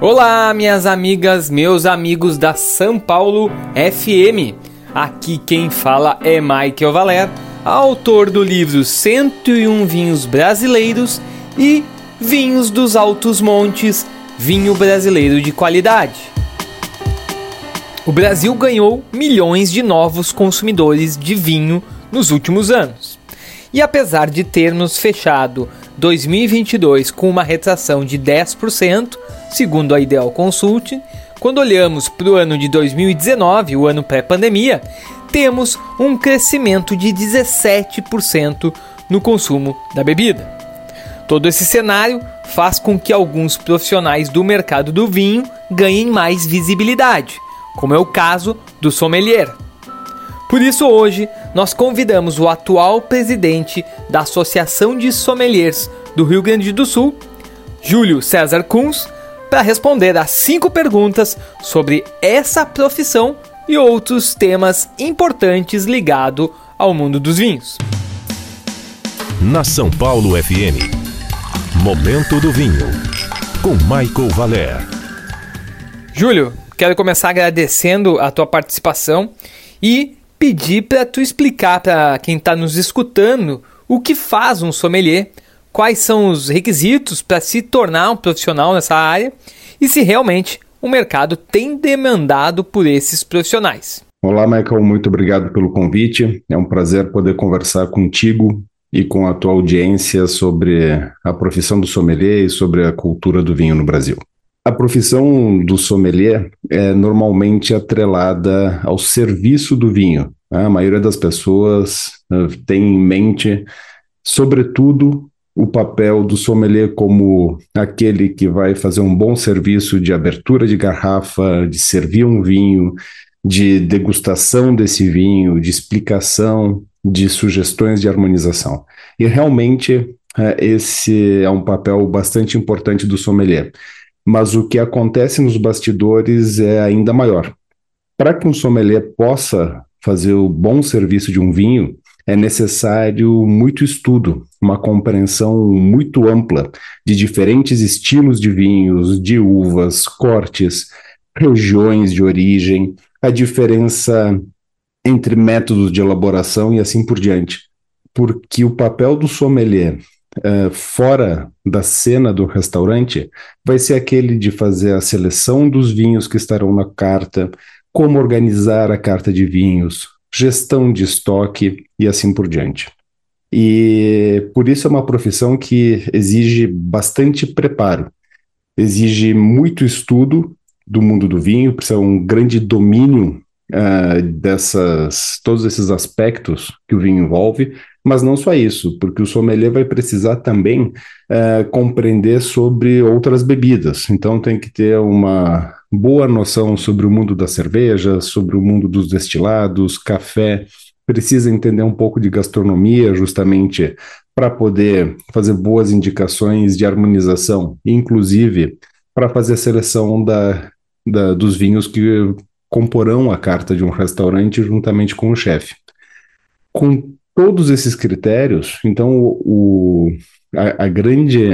Olá, minhas amigas, meus amigos da São Paulo FM. Aqui quem fala é Michael Valer, autor do livro 101 Vinhos Brasileiros e Vinhos dos Altos Montes, vinho brasileiro de qualidade. O Brasil ganhou milhões de novos consumidores de vinho nos últimos anos. E apesar de termos fechado 2022 com uma retração de 10%, segundo a Ideal Consult, quando olhamos para o ano de 2019, o ano pré-pandemia, temos um crescimento de 17% no consumo da bebida. Todo esse cenário faz com que alguns profissionais do mercado do vinho ganhem mais visibilidade, como é o caso do sommelier. Por isso, hoje, nós convidamos o atual presidente da Associação de Sommeliers do Rio Grande do Sul, Júlio César Kunz, para responder a cinco perguntas sobre essa profissão e outros temas importantes ligados ao mundo dos vinhos. Na São Paulo FM, Momento do Vinho, com Michael Valer. Júlio, quero começar agradecendo a tua participação e pedir para tu explicar para quem está nos escutando o que faz um sommelier, quais são os requisitos para se tornar um profissional nessa área e se realmente o mercado tem demandado por esses profissionais. Olá, Michael, muito obrigado pelo convite. É um prazer poder conversar contigo e com a tua audiência sobre a profissão do sommelier e sobre a cultura do vinho no Brasil. A profissão do sommelier é normalmente atrelada ao serviço do vinho. A maioria das pessoas uh, tem em mente, sobretudo, o papel do sommelier como aquele que vai fazer um bom serviço de abertura de garrafa, de servir um vinho, de degustação desse vinho, de explicação, de sugestões de harmonização. E realmente é, esse é um papel bastante importante do sommelier mas o que acontece nos bastidores é ainda maior. Para que um sommelier possa fazer o bom serviço de um vinho, é necessário muito estudo, uma compreensão muito ampla de diferentes estilos de vinhos, de uvas, cortes, regiões de origem, a diferença entre métodos de elaboração e assim por diante. Porque o papel do sommelier uh, fora da cena do restaurante vai ser aquele de fazer a seleção dos vinhos que estarão na carta, como organizar a carta de vinhos, gestão de estoque e assim por diante. E por isso é uma profissão que exige bastante preparo, exige muito estudo do mundo do vinho, precisa um grande domínio uh, dessas todos esses aspectos que o vinho envolve, mas não só isso, porque o sommelier vai precisar também uh, compreender sobre outras bebidas. Então tem que ter uma boa noção sobre o mundo da cerveja, sobre o mundo dos destilados, café. Precisa entender um pouco de gastronomia, justamente para poder fazer boas indicações de harmonização, inclusive para fazer a seleção da, da, dos vinhos que comporão a carta de um restaurante juntamente com o chefe. Com todos esses critérios, então o, a, a, grande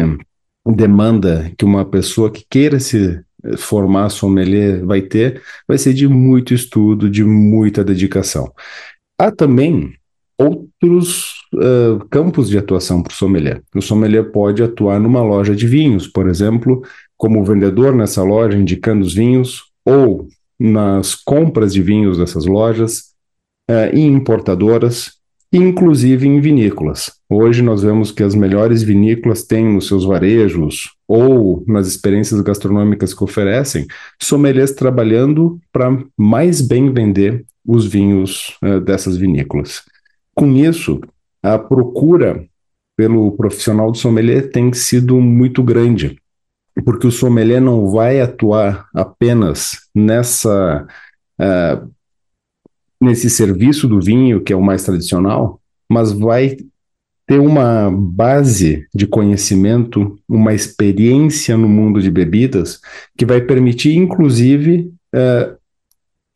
demanda que uma pessoa que queira se formar sommelier vai ter, vai ser de muito estudo, de muita dedicação. Há também outros uh, campos de atuação para o sommelier. O sommelier pode atuar numa loja de vinhos, por exemplo, como vendedor nessa loja, indicando os vinhos, ou nas compras de vinhos dessas lojas, uh, em importadoras, inclusive em vinícolas. Hoje nós vemos que as melhores vinícolas têm nos seus varejos ou nas experiências gastronômicas que oferecem, sommeliers trabalhando para mais bem vender os vinhos uh, dessas vinícolas. Com isso, a procura pelo profissional de sommelier tem sido muito grande porque o sommelier não vai atuar apenas nessa uh, nesse serviço do vinho, que é o mais tradicional, mas vai ter uma base de conhecimento, uma experiência no mundo de bebidas, que vai permitir, inclusive, uh,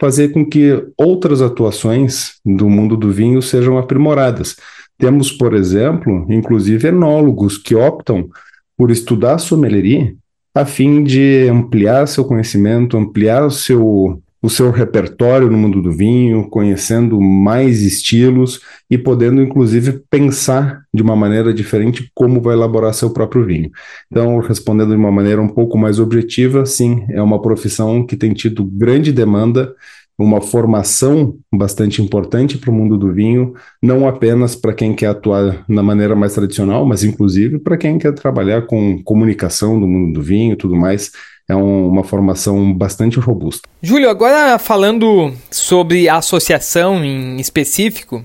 fazer com que outras atuações do mundo do vinho sejam aprimoradas. Temos, por exemplo, inclusive enólogos que optam por estudar sommeleria a fim de ampliar seu conhecimento, ampliar o seu o seu repertório no mundo do vinho, conhecendo mais estilos e podendo, inclusive, pensar de uma maneira diferente como vai elaborar seu próprio vinho. Então, respondendo de uma maneira um pouco mais objetiva, sim, é uma profissão que tem tido grande demanda, uma formação bastante importante para o mundo do vinho, não apenas para quem quer atuar na maneira mais tradicional, mas inclusive para quem quer trabalhar com comunicação do mundo do vinho e tudo mais é um, uma formação bastante robusta. Júlio, agora falando sobre a associação em específico,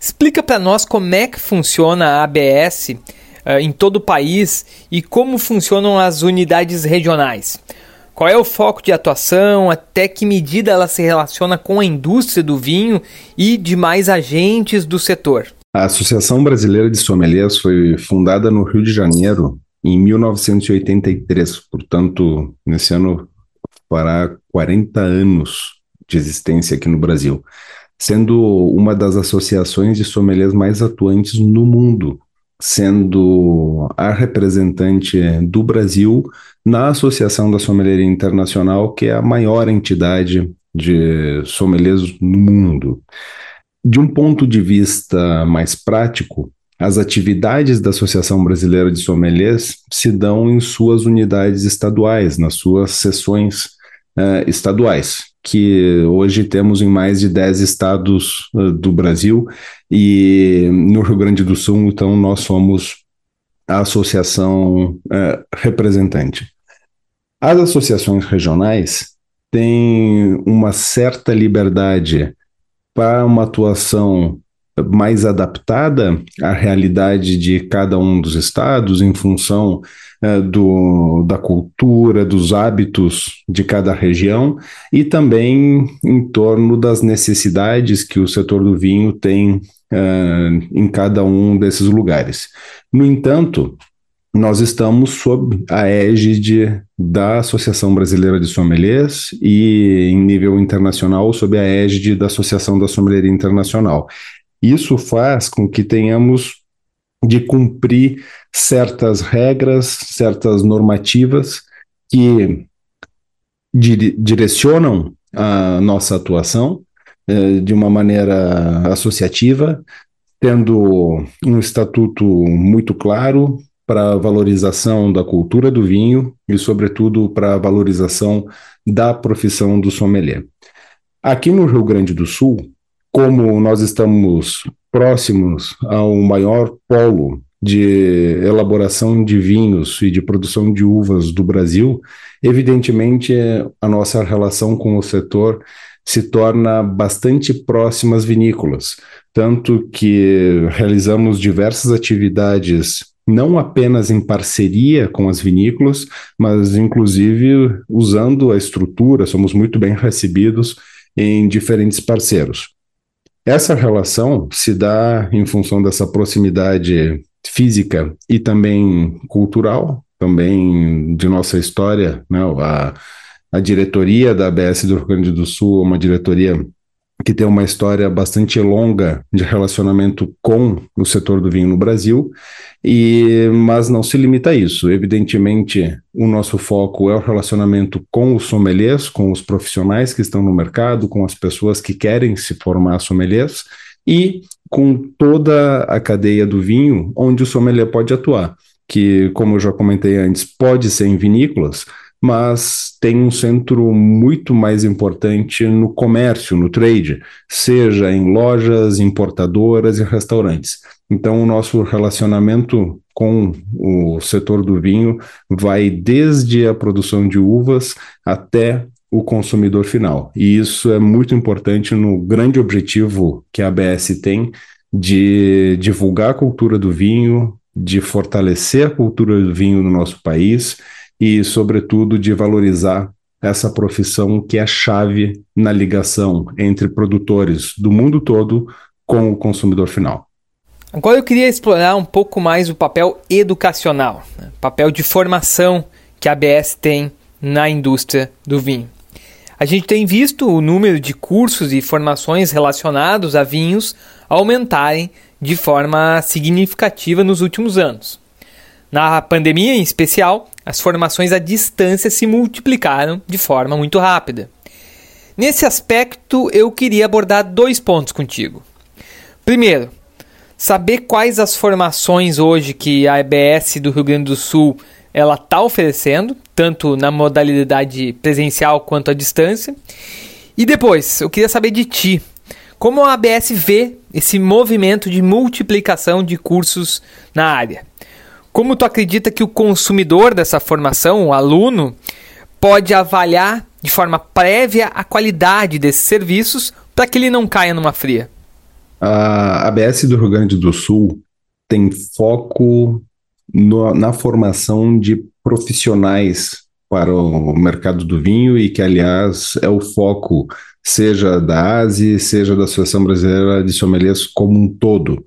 explica para nós como é que funciona a ABS uh, eh, em todo o país e como funcionam as unidades regionais. Qual é o foco de atuação? Até que medida ela se relaciona com a indústria do vinho e demais agentes do setor? A Associação Brasileira de Sommeliers foi fundada no Rio de Janeiro em 1983, portanto, nesse ano fará 40 anos de existência aqui no Brasil, sendo uma das associações de sommeliers mais atuantes no mundo, sendo a representante do Brasil na Associação da Sommelieria Internacional, que é a maior entidade de sommeliers no mundo. De um ponto de vista mais prático, as atividades da Associação Brasileira de Sommeliers se dão em suas unidades estaduais, nas suas sessões uh, estaduais, que hoje temos em mais de 10 estados uh, do Brasil e no Rio Grande do Sul, então nós somos a associação uh, representante. As associações regionais têm uma certa liberdade para uma atuação mais adaptada à realidade de cada um dos estados, em função é, do, da cultura, dos hábitos de cada região e também em torno das necessidades que o setor do vinho tem é, em cada um desses lugares. No entanto, nós estamos sob a égide da Associação Brasileira de Sommeliers e, em nível internacional, sob a égide da Associação da Sommelieria Internacional. Isso faz com que tenhamos de cumprir certas regras, certas normativas que dire direcionam a nossa atuação eh, de uma maneira associativa, tendo um estatuto muito claro para a valorização da cultura do vinho e, sobretudo, para a valorização da profissão do sommelier. Aqui no Rio Grande do Sul, como nós estamos próximos ao maior polo de elaboração de vinhos e de produção de uvas do Brasil, evidentemente a nossa relação com o setor se torna bastante próxima às vinícolas, tanto que realizamos diversas atividades não apenas em parceria com as vinícolas, mas inclusive usando a estrutura, somos muito bem recebidos em diferentes parceiros. Essa relação se dá em função dessa proximidade física e também cultural, também de nossa história. Né? A, a diretoria da ABS do Rio Grande do Sul é uma diretoria que tem uma história bastante longa de relacionamento com o setor do vinho no Brasil, e mas não se limita a isso. Evidentemente, o nosso foco é o relacionamento com os sommeliers, com os profissionais que estão no mercado, com as pessoas que querem se formar sommeliers e com toda a cadeia do vinho onde o sommelier pode atuar, que, como eu já comentei antes, pode ser em vinícolas, mas tem um centro muito mais importante no comércio, no trade, seja em lojas, importadoras e restaurantes. Então, o nosso relacionamento com o setor do vinho vai desde a produção de uvas até o consumidor final. E isso é muito importante no grande objetivo que a ABS tem de divulgar a cultura do vinho, de fortalecer a cultura do vinho no nosso país e, sobretudo, de valorizar essa profissão que é chave na ligação entre produtores do mundo todo com o consumidor final. Agora eu queria explorar um pouco mais o papel educacional, né? papel de formação que a ABS tem na indústria do vinho. A gente tem visto o número de cursos e formações relacionados a vinhos aumentarem de forma significativa nos últimos anos. Na pandemia, em especial, as formações à distância se multiplicaram de forma muito rápida. Nesse aspecto, eu queria abordar dois pontos contigo. Primeiro, saber quais as formações hoje que a EBS do Rio Grande do Sul ela está oferecendo, tanto na modalidade presencial quanto à distância. E depois, eu queria saber de ti, como a ABS vê esse movimento de multiplicação de cursos na área? Como tu acredita que o consumidor dessa formação, o aluno, pode avaliar de forma prévia a qualidade desses serviços para que ele não caia numa fria? A ABS do Rio Grande do Sul tem foco no, na formação de profissionais para o mercado do vinho e que, aliás, é o foco seja da ASE, seja da Associação Brasileira de Sommeliers como um todo.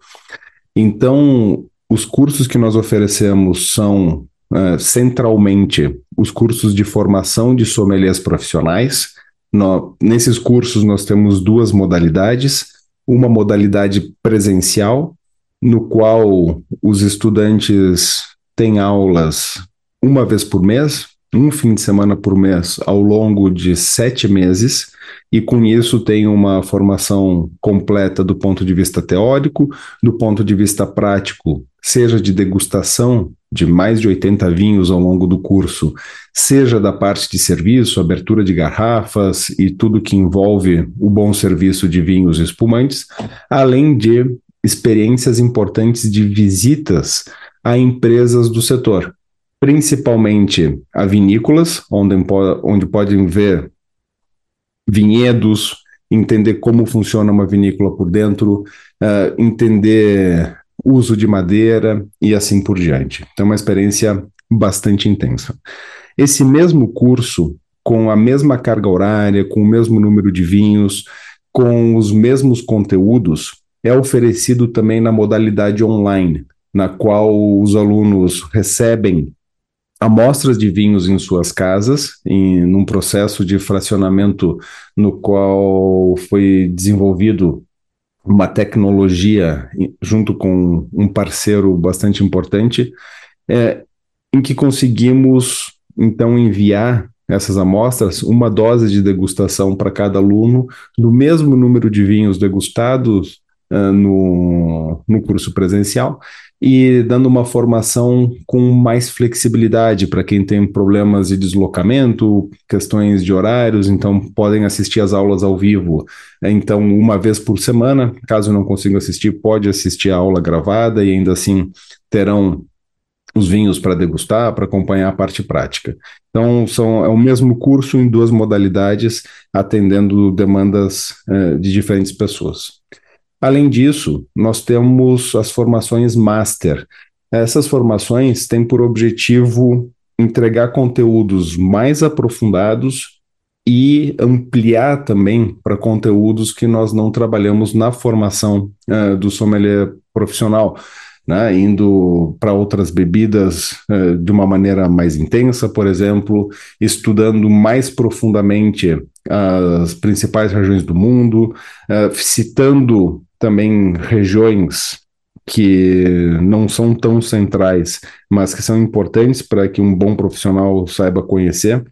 Então, os cursos que nós oferecemos são uh, centralmente os cursos de formação de sommeliers profissionais. No, nesses cursos nós temos duas modalidades, uma modalidade presencial, no qual os estudantes têm aulas uma vez por mês, um fim de semana por mês, ao longo de sete meses, e com isso tem uma formação completa do ponto de vista teórico, do ponto de vista prático, seja de degustação de mais de 80 vinhos ao longo do curso, seja da parte de serviço, abertura de garrafas e tudo que envolve o bom serviço de vinhos espumantes, além de experiências importantes de visitas a empresas do setor, principalmente a vinícolas, onde, onde podem ver vinhedos, entender como funciona uma vinícola por dentro, uh, entender uso de madeira e assim por diante. Então, uma experiência bastante intensa. Esse mesmo curso, com a mesma carga horária, com o mesmo número de vinhos, com os mesmos conteúdos, é oferecido também na modalidade online, na qual os alunos recebem amostras de vinhos em suas casas, em num processo de fracionamento no qual foi desenvolvido uma tecnologia junto com um parceiro bastante importante, é, em que conseguimos então enviar essas amostras, uma dose de degustação para cada aluno, do mesmo número de vinhos degustados uh, no, no curso presencial, e dando uma formação com mais flexibilidade para quem tem problemas de deslocamento, questões de horários, então podem assistir as aulas ao vivo. Então, uma vez por semana, caso não consiga assistir, pode assistir a aula gravada e ainda assim terão os vinhos para degustar, para acompanhar a parte prática. Então, são, é o mesmo curso em duas modalidades, atendendo demandas eh, de diferentes pessoas. Além disso, nós temos as formações Master. Essas formações têm por objetivo entregar conteúdos mais aprofundados e ampliar também para conteúdos que nós não trabalhamos na formação uh, do sommelier profissional, né, indo para outras bebidas uh, de uma maneira mais intensa, por exemplo, estudando mais profundamente as principais regiões do mundo, uh, citando também regiões que não são tão centrais, mas que são importantes para que um bom profissional saiba conhecer.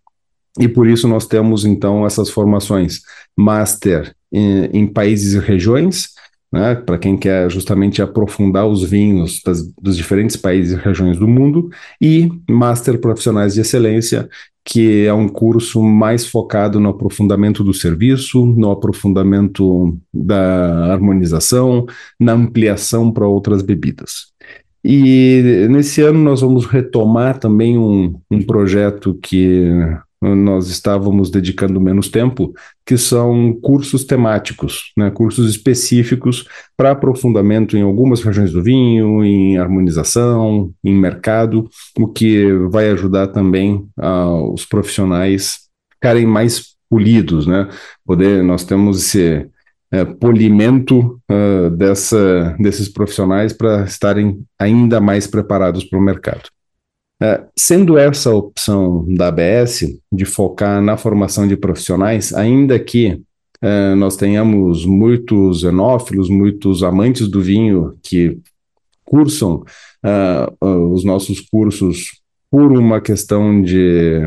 E por isso nós temos então essas formações master em, em países e regiões, né, para quem quer justamente aprofundar os vinhos das, dos diferentes países e regiões do mundo, e master profissionais de excelência, que é um curso mais focado no aprofundamento do serviço, no aprofundamento da harmonização, na ampliação para outras bebidas. E nesse ano nós vamos retomar também um, um projeto que nós estávamos dedicando menos tempo, que são cursos temáticos, né, cursos específicos para aprofundamento em algumas regiões do vinho, em harmonização, em mercado, o que vai ajudar também uh, os profissionais ficarem mais polidos, né? Poder, nós temos esse é, polimento uh, dessa, desses profissionais para estarem ainda mais preparados para o mercado. É, sendo essa a opção da ABS de focar na formação de profissionais, ainda que é, nós tenhamos muitos enófilos, muitos amantes do vinho que cursam uh, os nossos cursos por uma questão de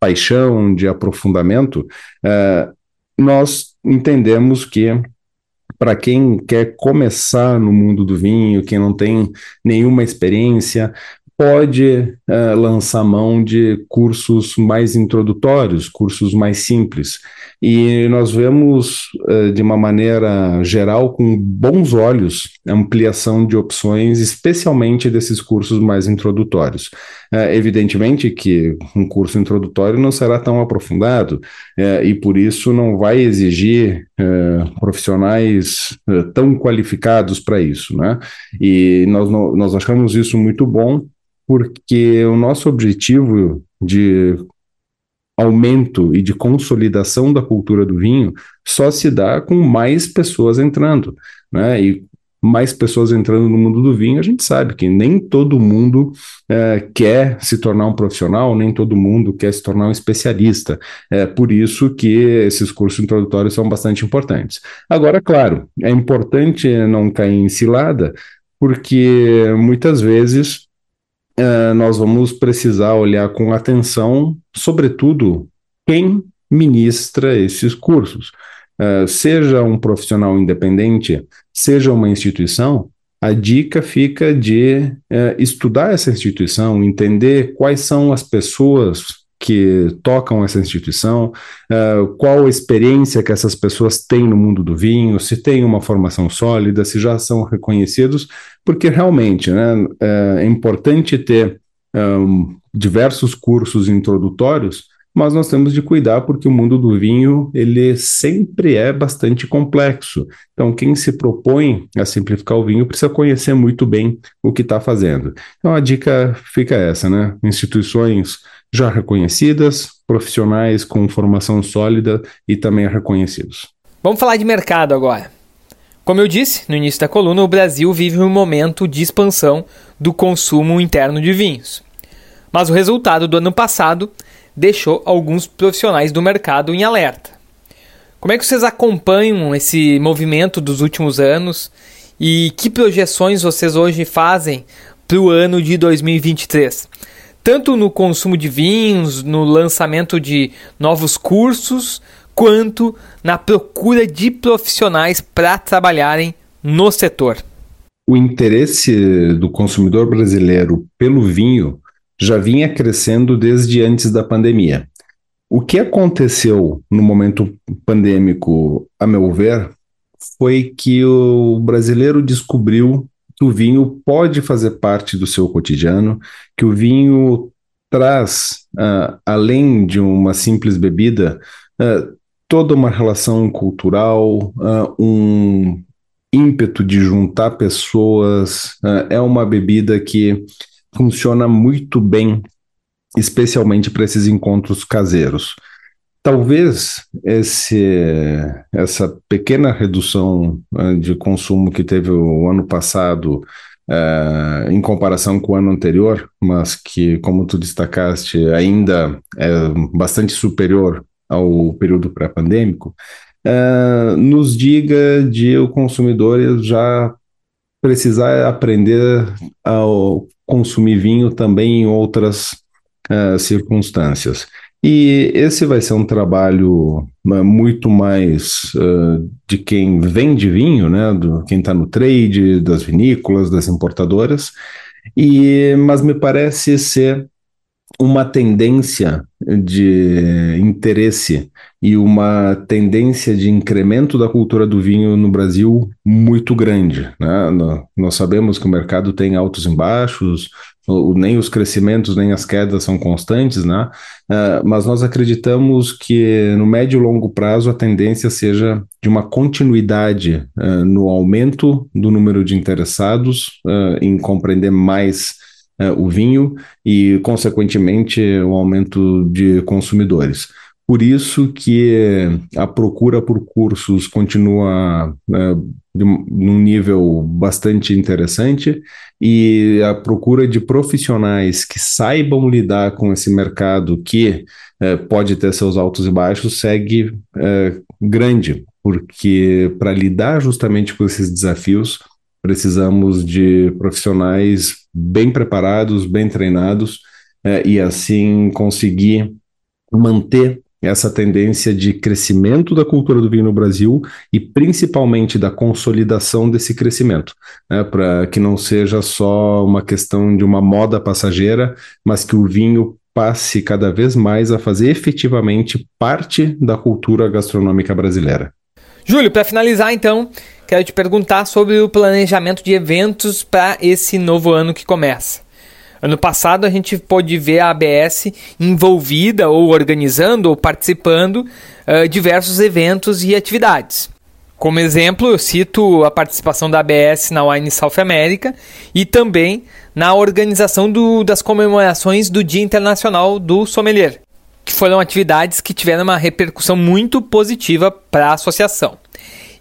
paixão, de aprofundamento, é, nós entendemos que para quem quer começar no mundo do vinho, quem não tem nenhuma experiência, pode uh, lançar mão de cursos mais introdutórios, cursos mais simples. E nós vemos, uh, de uma maneira geral, com bons olhos, ampliação de opções, especialmente desses cursos mais introdutórios. Uh, evidentemente que um curso introdutório não será tão aprofundado e, por isso, não vai exigir profissionais tão qualificados para isso. Né? E nós, nós achamos isso muito bom porque o nosso objetivo de aumento e de consolidação da cultura do vinho só se dá com mais pessoas entrando, né? E mais pessoas entrando no mundo do vinho, a gente sabe que nem todo mundo é, quer se tornar um profissional, nem todo mundo quer se tornar um especialista. É por isso que esses cursos introdutórios são bastante importantes. Agora, claro, é importante não cair em cilada, porque muitas vezes uh, nós vamos precisar olhar com atenção, sobretudo, quem ministra esses cursos. Uh, seja um profissional independente, seja uma instituição, a dica fica de uh, estudar essa instituição, entender quais são as pessoas que tocam essa instituição, uh, qual a experiência que essas pessoas têm no mundo do vinho, se tem uma formação sólida, se já são reconhecidos, porque realmente né, é importante ter um, diversos cursos introdutórios, mas nós temos de cuidar porque o mundo do vinho ele sempre é bastante complexo. Então, quem se propõe a simplificar o vinho precisa conhecer muito bem o que está fazendo. Então, a dica fica essa, né? Instituições já reconhecidas, profissionais com formação sólida e também reconhecidos. Vamos falar de mercado agora. Como eu disse no início da coluna, o Brasil vive um momento de expansão do consumo interno de vinhos. Mas o resultado do ano passado deixou alguns profissionais do mercado em alerta. Como é que vocês acompanham esse movimento dos últimos anos e que projeções vocês hoje fazem para o ano de 2023? tanto no consumo de vinhos, no lançamento de novos cursos, quanto na procura de profissionais para trabalharem no setor. O interesse do consumidor brasileiro pelo vinho já vinha crescendo desde antes da pandemia. O que aconteceu no momento pandêmico, a meu ver, foi que o brasileiro descobriu que o vinho pode fazer parte do seu cotidiano, que o vinho traz, uh, além de uma simples bebida, uh, toda uma relação cultural, uh, um ímpeto de juntar pessoas. é uma bebida que funciona muito bem, especialmente para esses encontros caseiros. Talvez esse, essa pequena redução uh, de consumo que teve o ano passado, uh, em comparação com o ano anterior, mas que, como tu destacaste, ainda é bastante superior ao período pré-pandêmico, uh, nos diga de o consumidor já precisar aprender a consumir vinho também em outras circunstâncias. E esse vai ser um trabalho muito mais uh, de quem vende vinho, né, do quem está no trade, das vinícolas, das importadoras, e mas me parece ser uma tendência de interesse e uma tendência de incremento da cultura do vinho no Brasil muito grande. Né? Nós sabemos que o mercado tem altos e baixos, nem os crescimentos nem as quedas são constantes, né? Uh, mas nós acreditamos que no médio e longo prazo a tendência seja de uma continuidade uh, no aumento do número de interessados uh, em compreender mais o vinho e, consequentemente, o aumento de consumidores. Por isso que a procura por cursos continua é, de, num nível bastante interessante e a procura de profissionais que saibam lidar com esse mercado que é, pode ter seus altos e baixos segue é, grande, porque para lidar justamente com esses desafios precisamos de profissionais bem preparados, bem treinados é, e assim conseguir manter essa tendência de crescimento da cultura do vinho no Brasil e principalmente da consolidação desse crescimento, né, para que não seja só uma questão de uma moda passageira, mas que o vinho passe cada vez mais a fazer efetivamente parte da cultura gastronômica brasileira. Júlio, para finalizar então, quero te perguntar sobre o planejamento de eventos para esse novo ano que começa. Ano passado a gente pôde ver a ABS envolvida ou organizando ou participando uh, diversos eventos e atividades. Como exemplo, eu cito a participação da ABS na Wine South America e também na organização do, das comemorações do Dia Internacional do Sommelier, que foram atividades que tiveram uma repercussão muito positiva para a associação.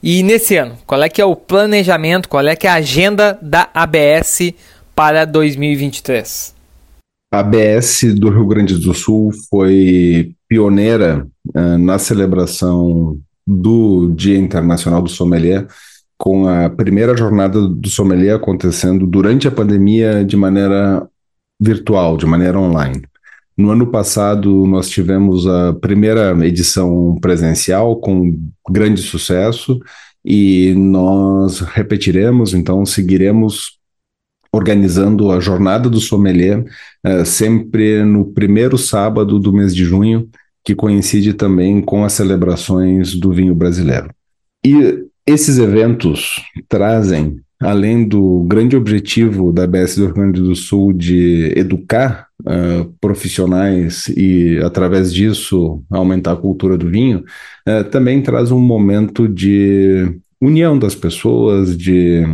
E nesse ano, qual é que é o planejamento, qual é que é a agenda da ABS para 2023? A ABS do Rio Grande do Sul foi pioneira uh, na celebração do Dia Internacional do Sommelier, com a primeira jornada do sommelier acontecendo durante a pandemia de maneira virtual, de maneira online. No ano passado, nós tivemos a primeira edição presencial com grande sucesso e nós repetiremos, então seguiremos organizando a Jornada do Sommelier, uh, sempre no primeiro sábado do mês de junho, que coincide também com as celebrações do vinho brasileiro. E esses eventos trazem, além do grande objetivo da BS do Rio Grande do Sul de educar uh, profissionais e, através disso, aumentar a cultura do vinho, uh, também traz um momento de união das pessoas, de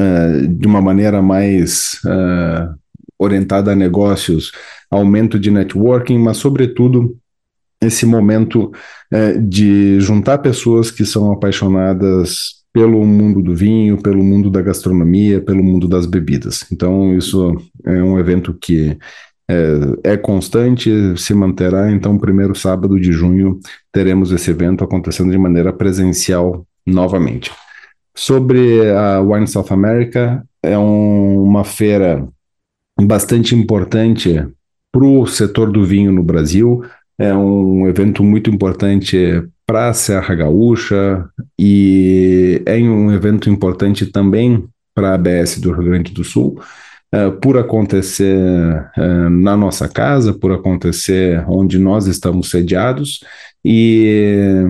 uh, de uma maneira mais uh, orientada a negócios, aumento de networking, mas, sobretudo, esse momento uh, de juntar pessoas que são apaixonadas pelo mundo do vinho, pelo mundo da gastronomia, pelo mundo das bebidas. Então, isso é um evento que é, é, constante, se manterá. Então, primeiro sábado de junho, teremos esse evento acontecendo de maneira presencial novamente. Sobre a Wine South America, é um, uma feira bastante importante para o setor do vinho no Brasil. É um evento muito importante para a Serra Gaúcha e é um evento importante também para a ABS do Rio Grande do Sul, uh, por acontecer uh, na nossa casa, por acontecer onde nós estamos sediados, e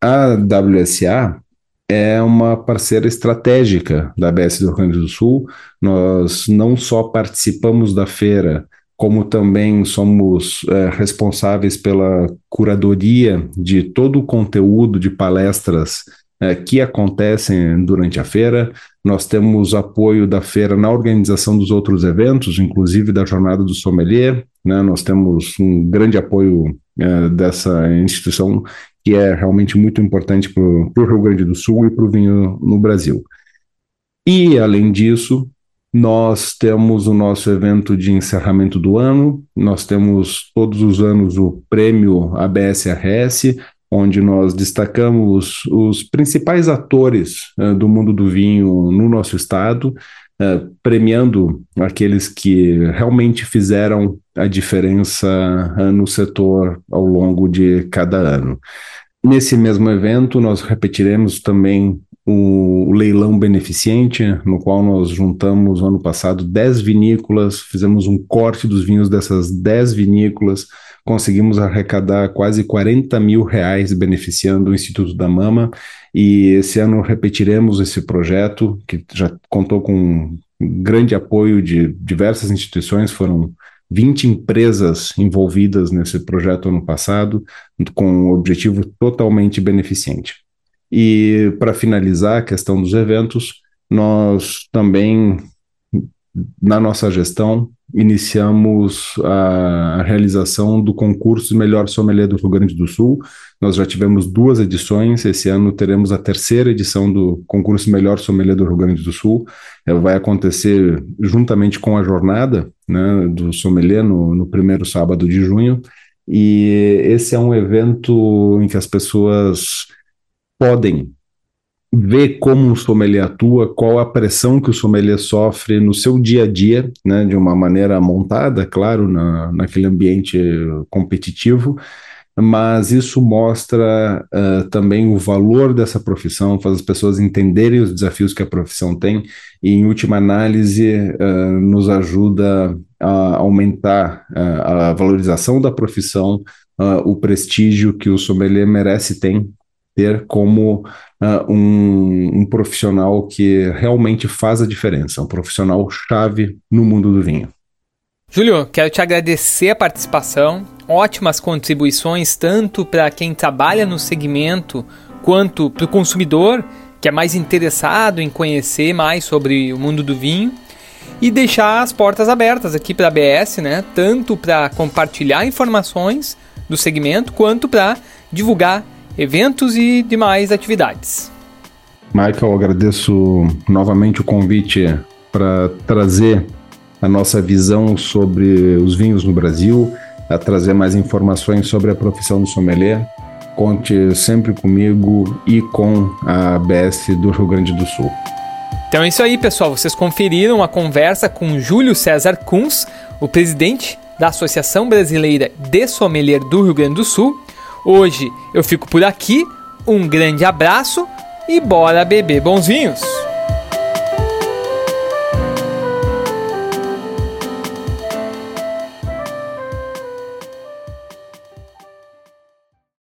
a WSA é uma parceira estratégica da ABS do Rio Grande do Sul. Nós não só participamos da feira, como também somos é, responsáveis pela curadoria de todo o conteúdo de palestras é, que acontecem durante a feira. Nós temos apoio da feira na organização dos outros eventos, inclusive da Jornada do Sommelier. Né? Nós temos um grande apoio é, dessa instituição que é realmente muito importante para o Rio Grande do Sul e para o vinho no Brasil. E, além disso, nós temos o nosso evento de encerramento do ano, nós temos todos os anos o prêmio ABSRS, onde nós destacamos os principais atores uh, do mundo do vinho no nosso estado, uh, premiando aqueles que realmente fizeram a diferença uh, no setor ao longo de cada ano. Nesse mesmo evento, nós repetiremos também o, leilão beneficente, no qual nós juntamos ano passado 10 vinícolas, fizemos um corte dos vinhos dessas 10 vinícolas, conseguimos arrecadar quase 40 mil reais beneficiando o Instituto da Mama, e esse ano repetiremos esse projeto, que já contou com grande apoio de diversas instituições, foram 20 empresas envolvidas nesse projeto ano passado, com um objetivo totalmente beneficente. E para finalizar a questão dos eventos, nós também, na nossa gestão, iniciamos a realização do concurso Melhor Sommelier do Rio Grande do Sul. Nós já tivemos duas edições, esse ano teremos a terceira edição do concurso Melhor Sommelier do Rio Grande do Sul. Vai acontecer juntamente com a jornada né, do sommelier no, no primeiro sábado de junho. E esse é um evento em que as pessoas podem ver como o sommelier atua, qual a pressão que o sommelier sofre no seu dia a dia, né, de uma maneira montada, claro, na, naquele ambiente competitivo, mas isso mostra uh, também o valor dessa profissão, faz as pessoas entenderem os desafios que a profissão tem e, em última análise, uh, nos ajuda a aumentar uh, a valorização da profissão, o prestígio que o sommelier merece tem, ter como um, um profissional que realmente faz a diferença, um profissional chave no mundo do vinho. Júlio, quero te agradecer a participação ótimas contribuições tanto para quem trabalha no segmento quanto para o consumidor que é mais interessado em conhecer mais sobre o mundo do vinho e deixar as portas abertas aqui para a ABS, né? Tanto para compartilhar informações do segmento quanto para divulgar eventos e demais atividades. Michael, agradeço novamente o convite para trazer a nossa visão sobre os vinhos no Brasil a trazer mais informações sobre a profissão do sommelier, conte sempre comigo e com a ABS do Rio Grande do Sul. Então é isso aí, pessoal. Vocês conferiram a conversa com Júlio César Kunz, o presidente da Associação Brasileira de Sommelier do Rio Grande do Sul. Hoje eu fico por aqui. Um grande abraço e bora beber bons vinhos!